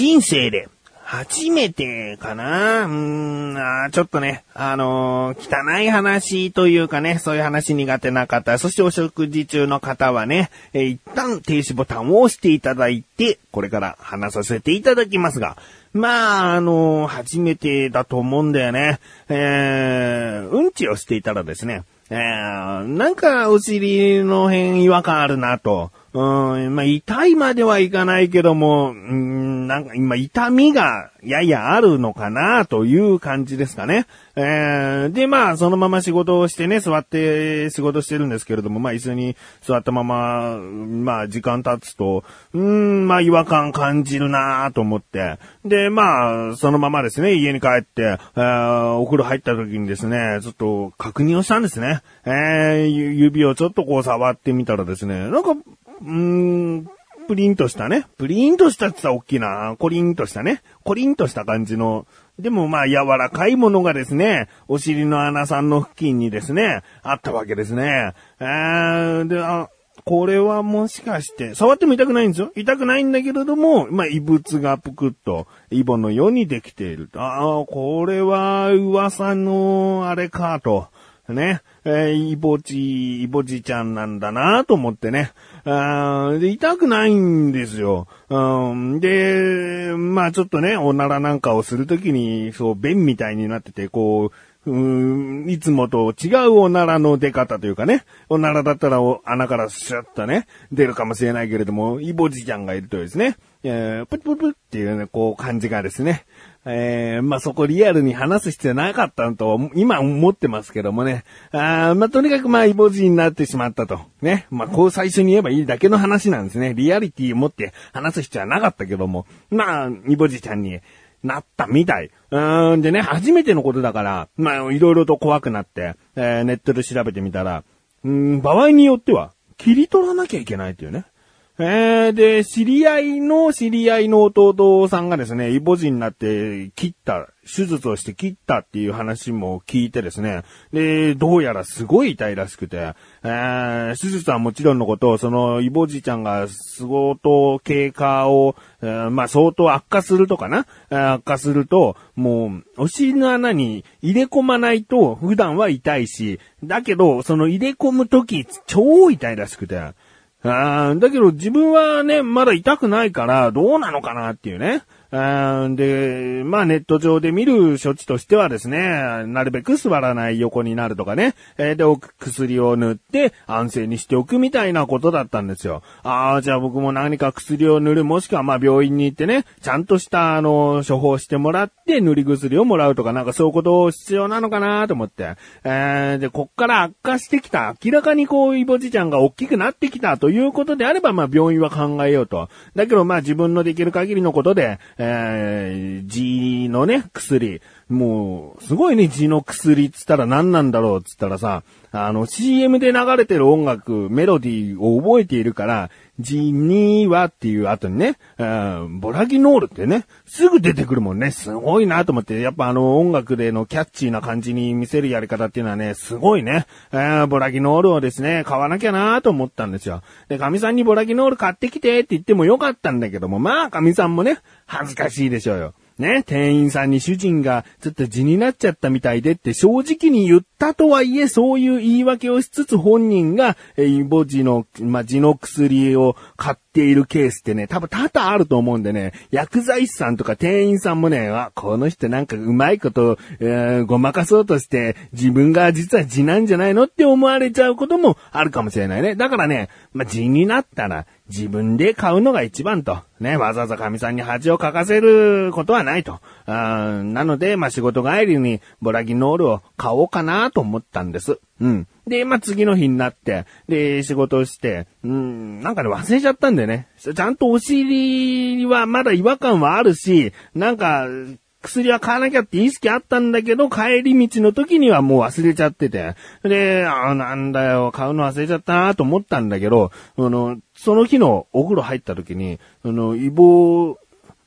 人生で初めてかなうーんあちょっとね、あのー、汚い話というかね、そういう話苦手な方、そしてお食事中の方はね、えー、一旦停止ボタンを押していただいて、これから話させていただきますが、まあ、あのー、初めてだと思うんだよね。えー、うんちをしていたらですね、えー、なんかお尻の辺違和感あるなと。うん、まあ、痛いまではいかないけども、うん、なんか今痛みがややあるのかなという感じですかね。えー、で、まあ、そのまま仕事をしてね、座って仕事してるんですけれども、まあ、椅子に座ったまま、まあ、時間経つと、うん、まあ、違和感感じるなと思って。で、まあ、そのままですね、家に帰って、えー、お風呂入った時にですね、ちょっと確認をしたんですね。えー、指をちょっとこう触ってみたらですね、なんか、うーん、プリンとしたね。プリンとしたって言ったら大きな。コリンとしたね。コリンとした感じの。でもまあ柔らかいものがですね、お尻の穴さんの付近にですね、あったわけですね。えー、で、あ、これはもしかして、触っても痛くないんですよ。痛くないんだけれども、まあ、異物がぷくっと、イボのようにできている。ああ、これは噂のあれかと。ね。えー、イボジ、イボジちゃんなんだなと思ってね。あで、痛くないんですよ。うん、で、まあちょっとね、おならなんかをするときに、そう、便みたいになってて、こう、うん、いつもと違うおならの出方というかね、おならだったらお穴からシュッとね、出るかもしれないけれども、イボジちゃんがいるとですね、えー、プップップッっていうね、こう感じがですね、えー、まあ、そこリアルに話す必要なかったと今思ってますけどもね。あまあ、とにかくまあ、イボジになってしまったと。ね。まあ、こう最初に言えばいいだけの話なんですね。リアリティを持って話す必要はなかったけども。まあ、イボジちゃんになったみたい。うん、でね、初めてのことだから、まあ、いろいろと怖くなって、えー、ネットで調べてみたら、うん、場合によっては、切り取らなきゃいけないっていうね。えー、で、知り合いの知り合いの弟さんがですね、イボジになって切った、手術をして切ったっていう話も聞いてですね、で、どうやらすごい痛いらしくて、えー、手術はもちろんのこと、そのイボジちゃんが相当経過を、えー、まあ相当悪化するとかな、悪化すると、もう、お尻の穴に入れ込まないと普段は痛いし、だけど、その入れ込むとき超痛いらしくて、あだけど自分はね、まだ痛くないからどうなのかなっていうね。で、まあネット上で見る処置としてはですね、なるべく座らない横になるとかね、えー、で、薬を塗って安静にしておくみたいなことだったんですよ。ああ、じゃあ僕も何か薬を塗る、もしくはまあ病院に行ってね、ちゃんとしたあの、処方してもらって塗り薬をもらうとかなんかそういうことを必要なのかなと思って。えー、で、こっから悪化してきた、明らかにこう、イボジちゃんが大きくなってきたということであれば、まあ病院は考えようと。だけどまあ自分のできる限りのことで、えー、G のね、薬。もう、すごいね、G の薬っつったら何なんだろうっつったらさ、あの、CM で流れてる音楽、メロディーを覚えているから、ジニーワっていう後にね、ボラギノールってね、すぐ出てくるもんね。すごいなと思って、やっぱあの音楽でのキャッチーな感じに見せるやり方っていうのはね、すごいね。ボラギノールをですね、買わなきゃなと思ったんですよ。で、神さんにボラギノール買ってきてって言ってもよかったんだけども、まあ神さんもね、恥ずかしいでしょうよ。ね、店員さんに主人がちょっと字になっちゃったみたいでって正直に言ったとはいえ、そういう言い訳をしつつ本人が、えイボ字の、まあ、字の薬を買っているケースってね、多分多々あると思うんでね、薬剤師さんとか店員さんもね、あ、この人なんかうまいこと、えー、ごまかそうとして、自分が実は字なんじゃないのって思われちゃうこともあるかもしれないね。だからね、まあ、字になったら、自分で買うのが一番と。ね、わざわざ神さんに恥をかかせることはないと。あなので、まあ、仕事帰りにボラギノールを買おうかなと思ったんです。うん。で、まあ、次の日になって、で、仕事をして、うん、なんかね、忘れちゃったんだよね。ちゃんとお尻はまだ違和感はあるし、なんか、薬は買わなきゃって意識あったんだけど、帰り道の時にはもう忘れちゃってて。で、あなんだよ、買うの忘れちゃったなと思ったんだけど、あの、その日のお風呂入った時に、あの、イボ、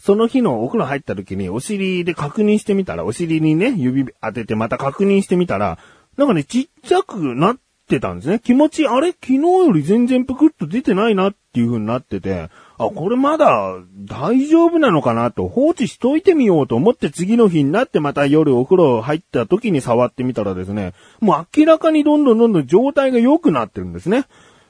その日のお風呂入った時にお尻で確認してみたら、お尻にね、指当ててまた確認してみたら、なんかね、ちっちゃくなってたんですね。気持ち、あれ？昨日より全然ぷくっと出てないなっていう風になってて、あ、これまだ大丈夫なのかなと放置しといてみようと思って次の日になってまた夜お風呂入った時に触ってみたらですね、もう明らかにどんどんどんどん状態が良くなってるんですね。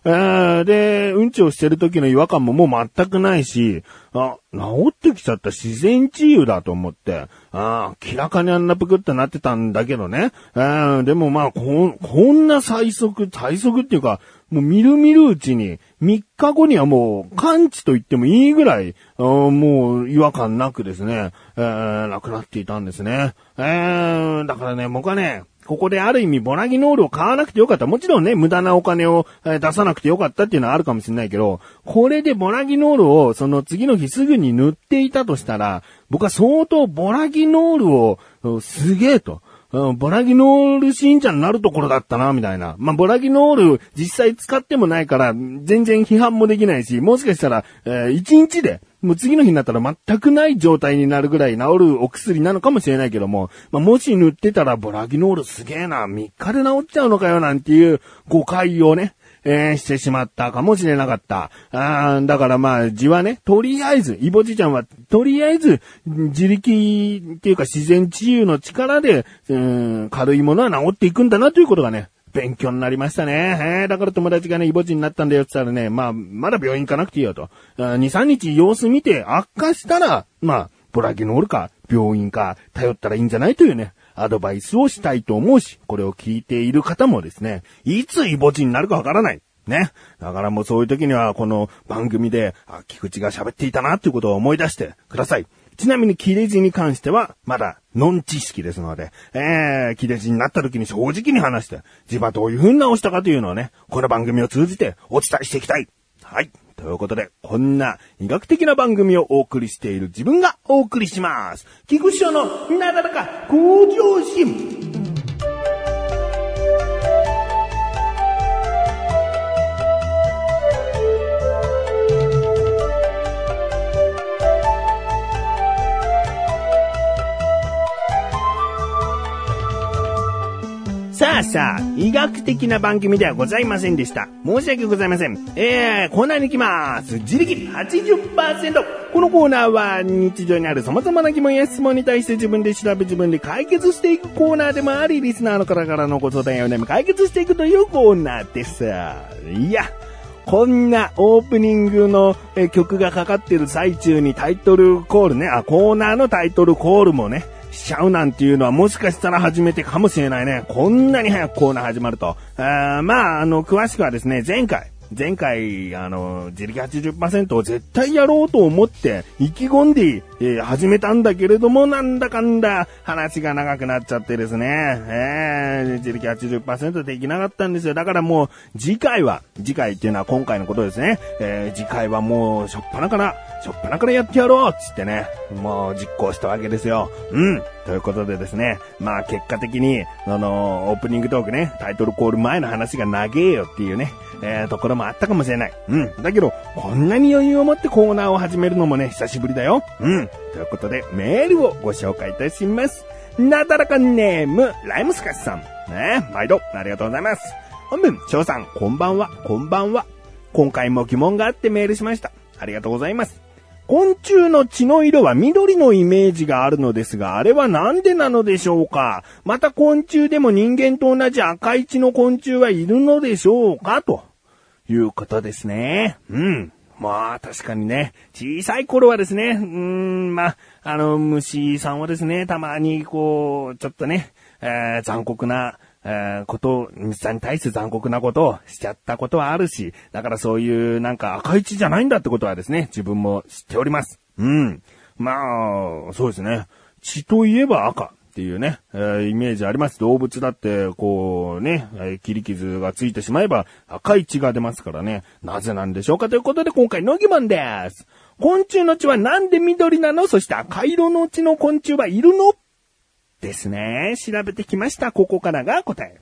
えー、で、うんちをしてる時の違和感ももう全くないし、あ、治ってきちゃった。自然治癒だと思って、あ明らかにあんなぷくってなってたんだけどね。えー、でもまあ、こ、こんな最速、最速っていうか、もうみるみるうちに、3日後にはもう完治と言ってもいいぐらい、もう違和感なくですね、えー、なくなっていたんですね。えー、だからね、僕はね、ここである意味ボラギノールを買わなくてよかった。もちろんね、無駄なお金を出さなくてよかったっていうのはあるかもしれないけど、これでボラギノールをその次の日すぐに塗っていたとしたら、僕は相当ボラギノールをすげえと。ボラギノール信者になるところだったな、みたいな。まあ、ボラギノール実際使ってもないから、全然批判もできないし、もしかしたら、えー、1日で、もう次の日になったら全くない状態になるぐらい治るお薬なのかもしれないけども、まあ、もし塗ってたらボラギノールすげえな、3日で治っちゃうのかよなんていう誤解をね、えー、してしまったかもしれなかった。あだからまあ、字はね、とりあえず、イボジちゃんは、とりあえず、自力っていうか自然治癒の力で、うん、軽いものは治っていくんだなということがね、勉強になりましたね。えー、だから友達がね、イボチになったんだよって言ったらね、まあ、まだ病院行かなくていいよと。2、3日様子見て悪化したら、まあ、ボラギノールか、病院か、頼ったらいいんじゃないというね、アドバイスをしたいと思うし、これを聞いている方もですね、いつイボチになるかわからない。ね。だからもうそういう時には、この番組で、あ、菊池が喋っていたなっていうことを思い出してください。ちなみに切れ字に関しては、まだ、ノン知識ですので、えー、切れ字になった時に正直に話して、自分はどういう風に直したかというのをね、この番組を通じてお伝えしていきたい。はい。ということで、こんな医学的な番組をお送りしている自分がお送りします。菊池賞のなだらか向上心。さあさあ、医学的な番組ではございませんでした。申し訳ございません。えー、コーナーに行きます。自力80%。このコーナーは日常にある様々な疑問や質問に対して自分で調べ自分で解決していくコーナーでもあり、リスナーの方からのご相談やお悩み解決していくというコーナーです。いや、こんなオープニングの曲がかかってる最中にタイトルコールね、あ、コーナーのタイトルコールもね、しちゃうなんていうのはもしかしたら初めてかもしれないね。こんなに早くコーナー始まると。あまあ、あの、詳しくはですね、前回、前回、あの、自力80%を絶対やろうと思って、意気込んで、えー、始めたんだけれども、なんだかんだ、話が長くなっちゃってですね、えー、自力80%できなかったんですよ。だからもう、次回は、次回っていうのは今回のことですね、えー、次回はもう、しょっぱなから、しょっぱなからやってやろうっつってね、もう実行したわけですよ。うん。ということでですね、まあ結果的に、あの、オープニングトークね、タイトルコール前の話が長えよっていうね、えー、ところもあったかもしれない。うん。だけど、こんなに余裕を持ってコーナーを始めるのもね、久しぶりだよ。うん。ということで、メールをご紹介いたします。なだらかネーム、ライムスカシさん。ね毎度、ありがとうございます。本文、翔さん、こんばんは、こんばんは。今回も疑問があってメールしました。ありがとうございます。昆虫の血の色は緑のイメージがあるのですが、あれはなんでなのでしょうか？また昆虫でも人間と同じ赤い血の昆虫はいるのでしょうか？と。いうことですね。うん。まあ、確かにね、小さい頃はですね、うーん、まあ、あの、虫さんはですね、たまにこう、ちょっとね、えー、残酷な、えー、こと、虫さんに対して残酷なことをしちゃったことはあるし、だからそういうなんか赤い血じゃないんだってことはですね、自分も知っております。うん。まあ、そうですね。血といえば赤。っていうね、えー、イメージあります。動物だって、こうね、えー、切り傷がついてしまえば赤い血が出ますからね。なぜなんでしょうかということで今回の疑問です。昆虫の血はなんで緑なの？そして赤色の血の昆虫はいるの？ですね。調べてきました。ここからが答え。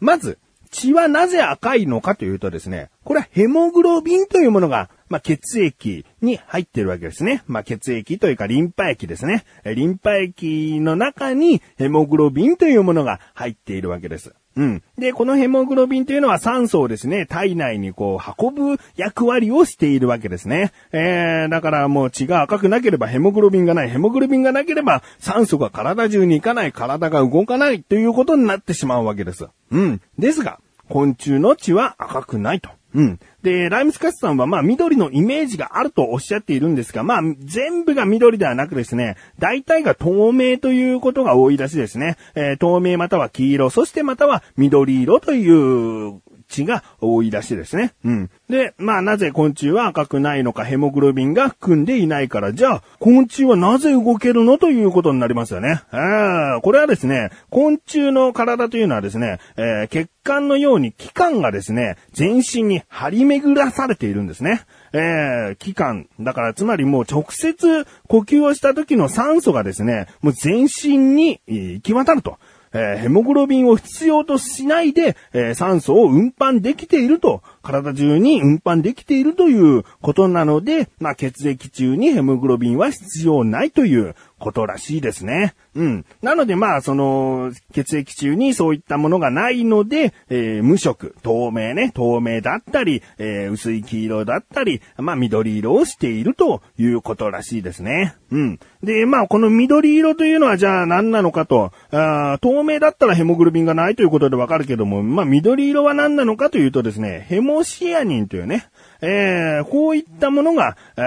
まず、血はなぜ赤いのかというとですね、これはヘモグロビンというものが、まあ、血液に入ってるわけですね。まあ、血液というかリンパ液ですね。リンパ液の中にヘモグロビンというものが入っているわけです。うん。で、このヘモグロビンというのは酸素をですね、体内にこう運ぶ役割をしているわけですね。えー、だからもう血が赤くなければヘモグロビンがない、ヘモグロビンがなければ酸素が体中に行かない、体が動かないということになってしまうわけです。うん。ですが、昆虫の血は赤くないと。うん。で、ライムスカスさんはまあ緑のイメージがあるとおっしゃっているんですが、まあ全部が緑ではなくですね、大体が透明ということが多いらしいですね。えー透明または黄色、そしてまたは緑色という血が多いらしいですね。うん。で、まあなぜ昆虫は赤くないのか、ヘモグロビンが含んでいないから、じゃあ、昆虫はなぜ動けるのということになりますよね。あこれはですね、昆虫の体というのはですね、えー血管のように器官がですね、全身に張り巡らされているんですね。えー、器官。だから、つまりもう直接呼吸をした時の酸素がですね、もう全身に行き渡ると。えーヘモグロビンを必要としないで、えー酸素を運搬できていると、体中に運搬できているということなので、まあ、血液中にヘモグロビンは必要ないということらしいですね。うん。なので、まあ、その、血液中にそういったものがないので、えー無色、透明ね、透明だったり、えー薄い黄色だったり、まあ、緑色をしているということらしいですね。うん。で、まあ、この緑色というのはじゃあ何なのかと、あ透明だったらヘモグロビンがないということでわかるけども、まあ、緑色は何なのかというとですね、ヘモシアニンというね、えー、こういったものが、あ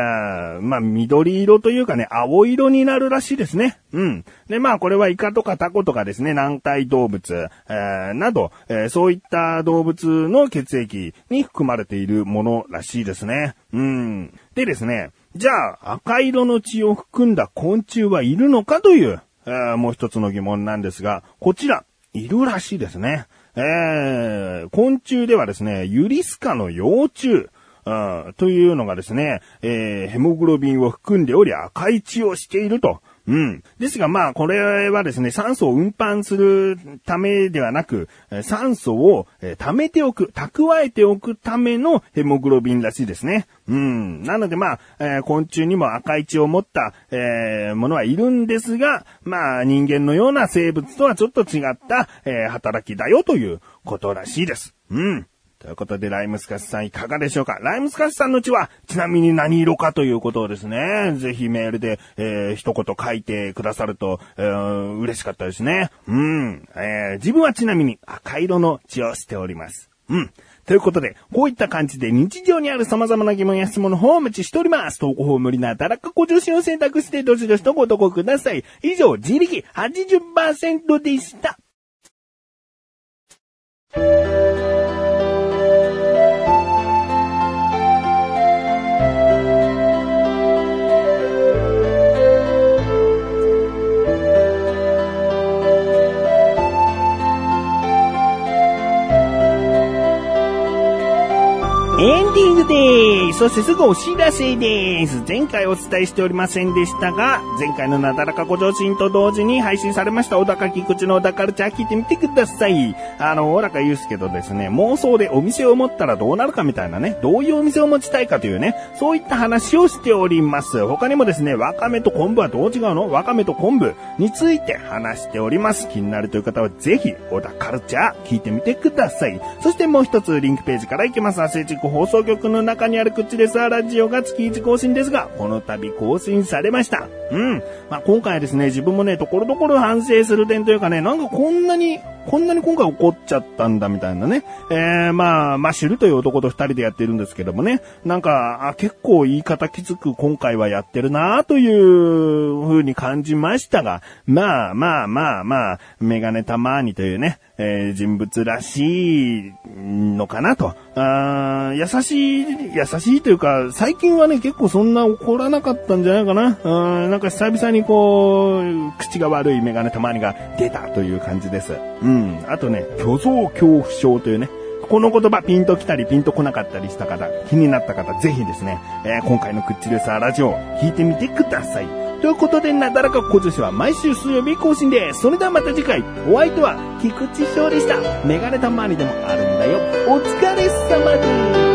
ーまあ、緑色というかね、青色になるらしいですね。うん。で、まあ、これはイカとかタコとかですね、軟体動物、えーなど、えーそういった動物の血液に含まれているものらしいですね。うん。でですね、じゃあ、赤色の血を含んだ昆虫はいるのかという、えーもう一つの疑問なんですが、こちら、いるらしいですね。えー、昆虫ではですね、ユリスカの幼虫、うんというのがですね、えーヘモグロビンを含んでおり赤い血をしていると。うん。ですがまあ、これはですね、酸素を運搬するためではなく、酸素をえ貯めておく、蓄えておくためのヘモグロビンらしいですね。うん。なのでまあ、えー昆虫にも赤い血を持った、えーものはいるんですが、まあ、人間のような生物とはちょっと違った、えー働きだよということらしいです。うん。ということで、ライムスカスさんいかがでしょうか？ライムスカスさんの血は、ちなみに何色かということをですね、ぜひメールで、えー一言書いてくださると、えー嬉しかったですね。うん、えー自分はちなみに赤色の血をしております。うん。ということで、こういった感じで日常にある様々な疑問や質問の方をお待ちしております。投稿法無理なだらかご助身を選択してどしどしとご投稿ください。以上、自力80%でした。そしてすぐお知らせです。前回お伝えしておりませんでしたが、前回のなだらかご上心と同時に配信されました小高菊池の小高カルチャー聞いてみてください。あの、小高祐介とですね、妄想でお店を持ったらどうなるかみたいなね、どういうお店を持ちたいかというね、そういった話をしております。他にもですね、わかめと昆布はどう違うの？わかめと昆布について話しております。気になるという方はぜひ、小田カルチャー聞いてみてください。そしてもう一つリンクページから行きます。アスレチック放送局の中にある口ですラジオが月1更新ですが、この度更新されました。うん。まあ、今回はですね、自分もね、ところどころ反省する点というかね、なんかこんなに、こんなに今回怒っちゃったんだみたいなね。えー、まあ、まあ、知るという男と二人でやってるんですけどもね。なんか、あ結構言い方きつく今回はやってるなという風に感じましたが、まあまあまあまあ、メガネたまーにというね、えー人物らしいのかなと。あー優しい、優しいというか、最近はね、結構そんな怒らなかったんじゃないかな。うんなんか久々にこう、口が悪いメガネたまにが出たという感じです。うん。あとね、虚像恐怖症というね、この言葉ピンと来たりピンと来なかったりした方、気になった方、ぜひですね、えー今回のクッチレサーラジオ、聞いてみてください。ということで、なだらか小女子は毎週水曜日更新です。それではまた次回、お相手は菊池翔でした。メガネたまにでもあるんだよ。お疲れ様です。